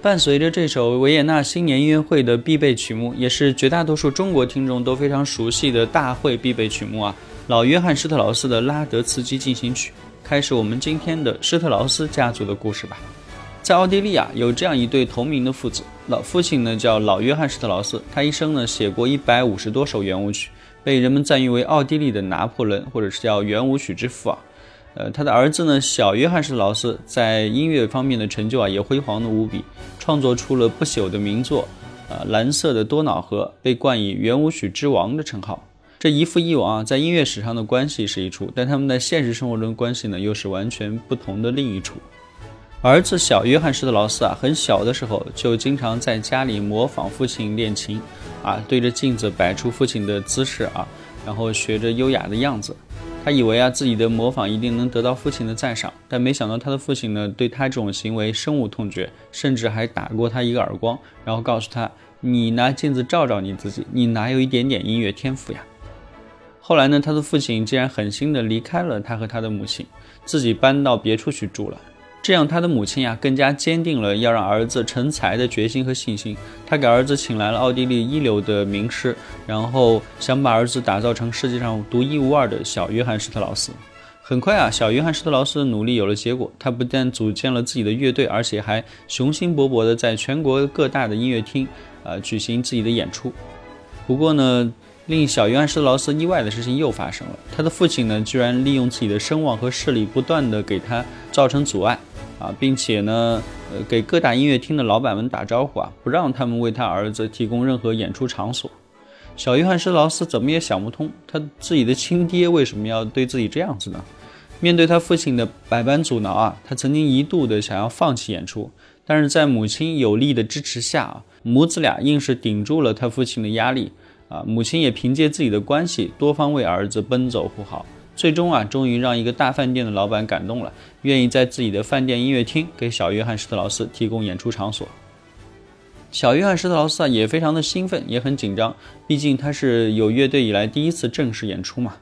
伴随着这首维也纳新年音乐会的必备曲目，也是绝大多数中国听众都非常熟悉的大会必备曲目啊，老约翰施特劳斯的拉德茨基进行曲，开始我们今天的施特劳斯家族的故事吧。在奥地利啊，有这样一对同名的父子，老父亲呢叫老约翰施特劳斯，他一生呢写过一百五十多首圆舞曲，被人们赞誉为奥地利的拿破仑，或者是叫圆舞曲之父啊。呃，他的儿子呢，小约翰施特劳斯在音乐方面的成就啊，也辉煌的无比，创作出了不朽的名作，呃，蓝色的多瑙河被冠以圆舞曲之王的称号。这一父一王啊，在音乐史上的关系是一处，但他们在现实生活中关系呢，又是完全不同的另一处。儿子小约翰施特劳斯啊，很小的时候就经常在家里模仿父亲练琴，啊，对着镜子摆出父亲的姿势啊，然后学着优雅的样子。他以为啊自己的模仿一定能得到父亲的赞赏，但没想到他的父亲呢对他这种行为深恶痛绝，甚至还打过他一个耳光，然后告诉他：“你拿镜子照照你自己，你哪有一点点音乐天赋呀？”后来呢，他的父亲竟然狠心的离开了他和他的母亲，自己搬到别处去住了。这样，他的母亲呀更加坚定了要让儿子成才的决心和信心。他给儿子请来了奥地利一流的名师，然后想把儿子打造成世界上独一无二的小约翰施特劳斯。很快啊，小约翰施特劳斯的努力有了结果，他不但组建了自己的乐队，而且还雄心勃勃地在全国各大的音乐厅啊举行自己的演出。不过呢，令小约翰施特劳斯意外的事情又发生了，他的父亲呢居然利用自己的声望和势力，不断地给他造成阻碍。啊，并且呢，呃，给各大音乐厅的老板们打招呼啊，不让他们为他儿子提供任何演出场所。小约翰施劳斯怎么也想不通，他自己的亲爹为什么要对自己这样子呢？面对他父亲的百般阻挠啊，他曾经一度的想要放弃演出，但是在母亲有力的支持下啊，母子俩硬是顶住了他父亲的压力啊，母亲也凭借自己的关系，多方为儿子奔走呼号。最终啊，终于让一个大饭店的老板感动了，愿意在自己的饭店音乐厅给小约翰施特劳斯提供演出场所。小约翰施特劳斯啊，也非常的兴奋，也很紧张，毕竟他是有乐队以来第一次正式演出嘛。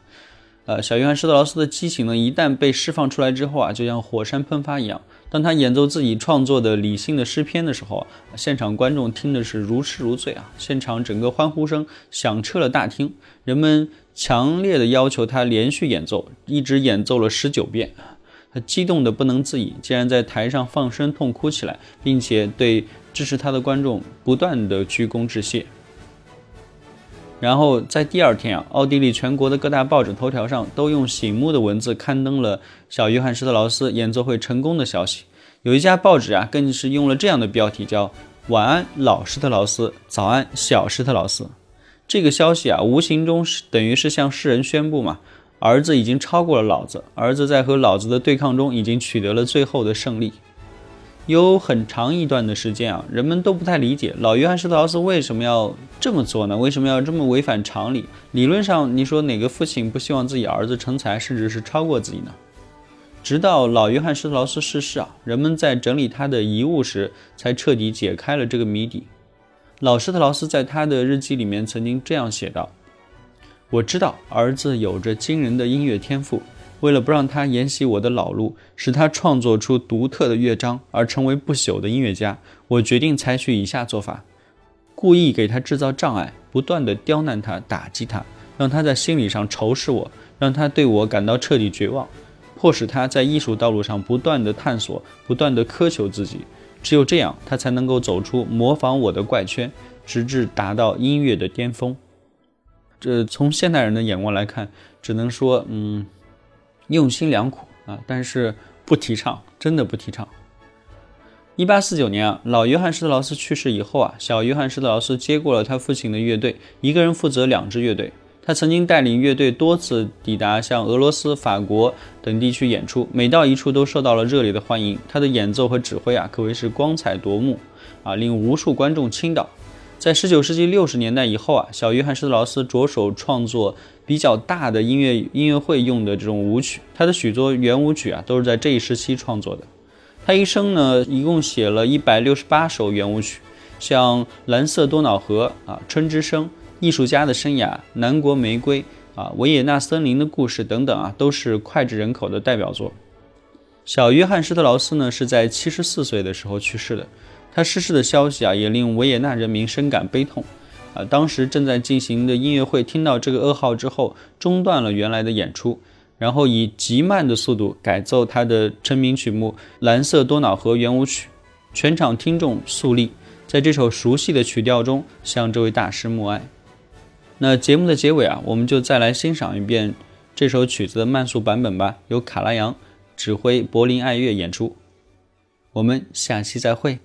呃，小约翰施特劳斯的激情呢，一旦被释放出来之后啊，就像火山喷发一样。当他演奏自己创作的理性的诗篇的时候啊，现场观众听的是如痴如醉啊！现场整个欢呼声响彻了大厅，人们。强烈的要求他连续演奏，一直演奏了十九遍，他激动的不能自已，竟然在台上放声痛哭起来，并且对支持他的观众不断的鞠躬致谢。然后在第二天啊，奥地利全国的各大报纸头条上都用醒目的文字刊登了小约翰施特劳斯演奏会成功的消息。有一家报纸啊，更是用了这样的标题，叫“晚安老施特劳斯，早安小施特劳斯”。这个消息啊，无形中是等于是向世人宣布嘛，儿子已经超过了老子，儿子在和老子的对抗中已经取得了最后的胜利。有很长一段的时间啊，人们都不太理解老约翰施特劳斯为什么要这么做呢？为什么要这么违反常理？理论上，你说哪个父亲不希望自己儿子成才，甚至是超过自己呢？直到老约翰施特劳斯逝世啊，人们在整理他的遗物时，才彻底解开了这个谜底。老施特劳斯在他的日记里面曾经这样写道：“我知道儿子有着惊人的音乐天赋，为了不让他沿袭我的老路，使他创作出独特的乐章而成为不朽的音乐家，我决定采取以下做法：故意给他制造障碍，不断地刁难他、打击他，让他在心理上仇视我，让他对我感到彻底绝望，迫使他在艺术道路上不断地探索、不断地苛求自己。”只有这样，他才能够走出模仿我的怪圈，直至达到音乐的巅峰。这从现代人的眼光来看，只能说，嗯，用心良苦啊，但是不提倡，真的不提倡。一八四九年啊，老约翰施特劳斯去世以后啊，小约翰施特劳斯接过了他父亲的乐队，一个人负责两支乐队。他曾经带领乐队多次抵达像俄罗斯、法国等地区演出，每到一处都受到了热烈的欢迎。他的演奏和指挥啊，可谓是光彩夺目啊，令无数观众倾倒。在19世纪60年代以后啊，小约翰施特劳斯着手创作比较大的音乐音乐会用的这种舞曲，他的许多圆舞曲啊，都是在这一时期创作的。他一生呢，一共写了一百六十八首圆舞曲，像《蓝色多瑙河》啊，《春之声》。艺术家的生涯、南国玫瑰啊、维也纳森林的故事等等啊，都是脍炙人口的代表作。小约翰施特劳斯呢，是在七十四岁的时候去世的。他逝世的消息啊，也令维也纳人民深感悲痛。啊，当时正在进行的音乐会听到这个噩耗之后，中断了原来的演出，然后以极慢的速度改奏他的成名曲目《蓝色多瑙河圆舞曲》，全场听众肃立，在这首熟悉的曲调中向这位大师默哀。那节目的结尾啊，我们就再来欣赏一遍这首曲子的慢速版本吧，由卡拉扬指挥柏林爱乐演出。我们下期再会。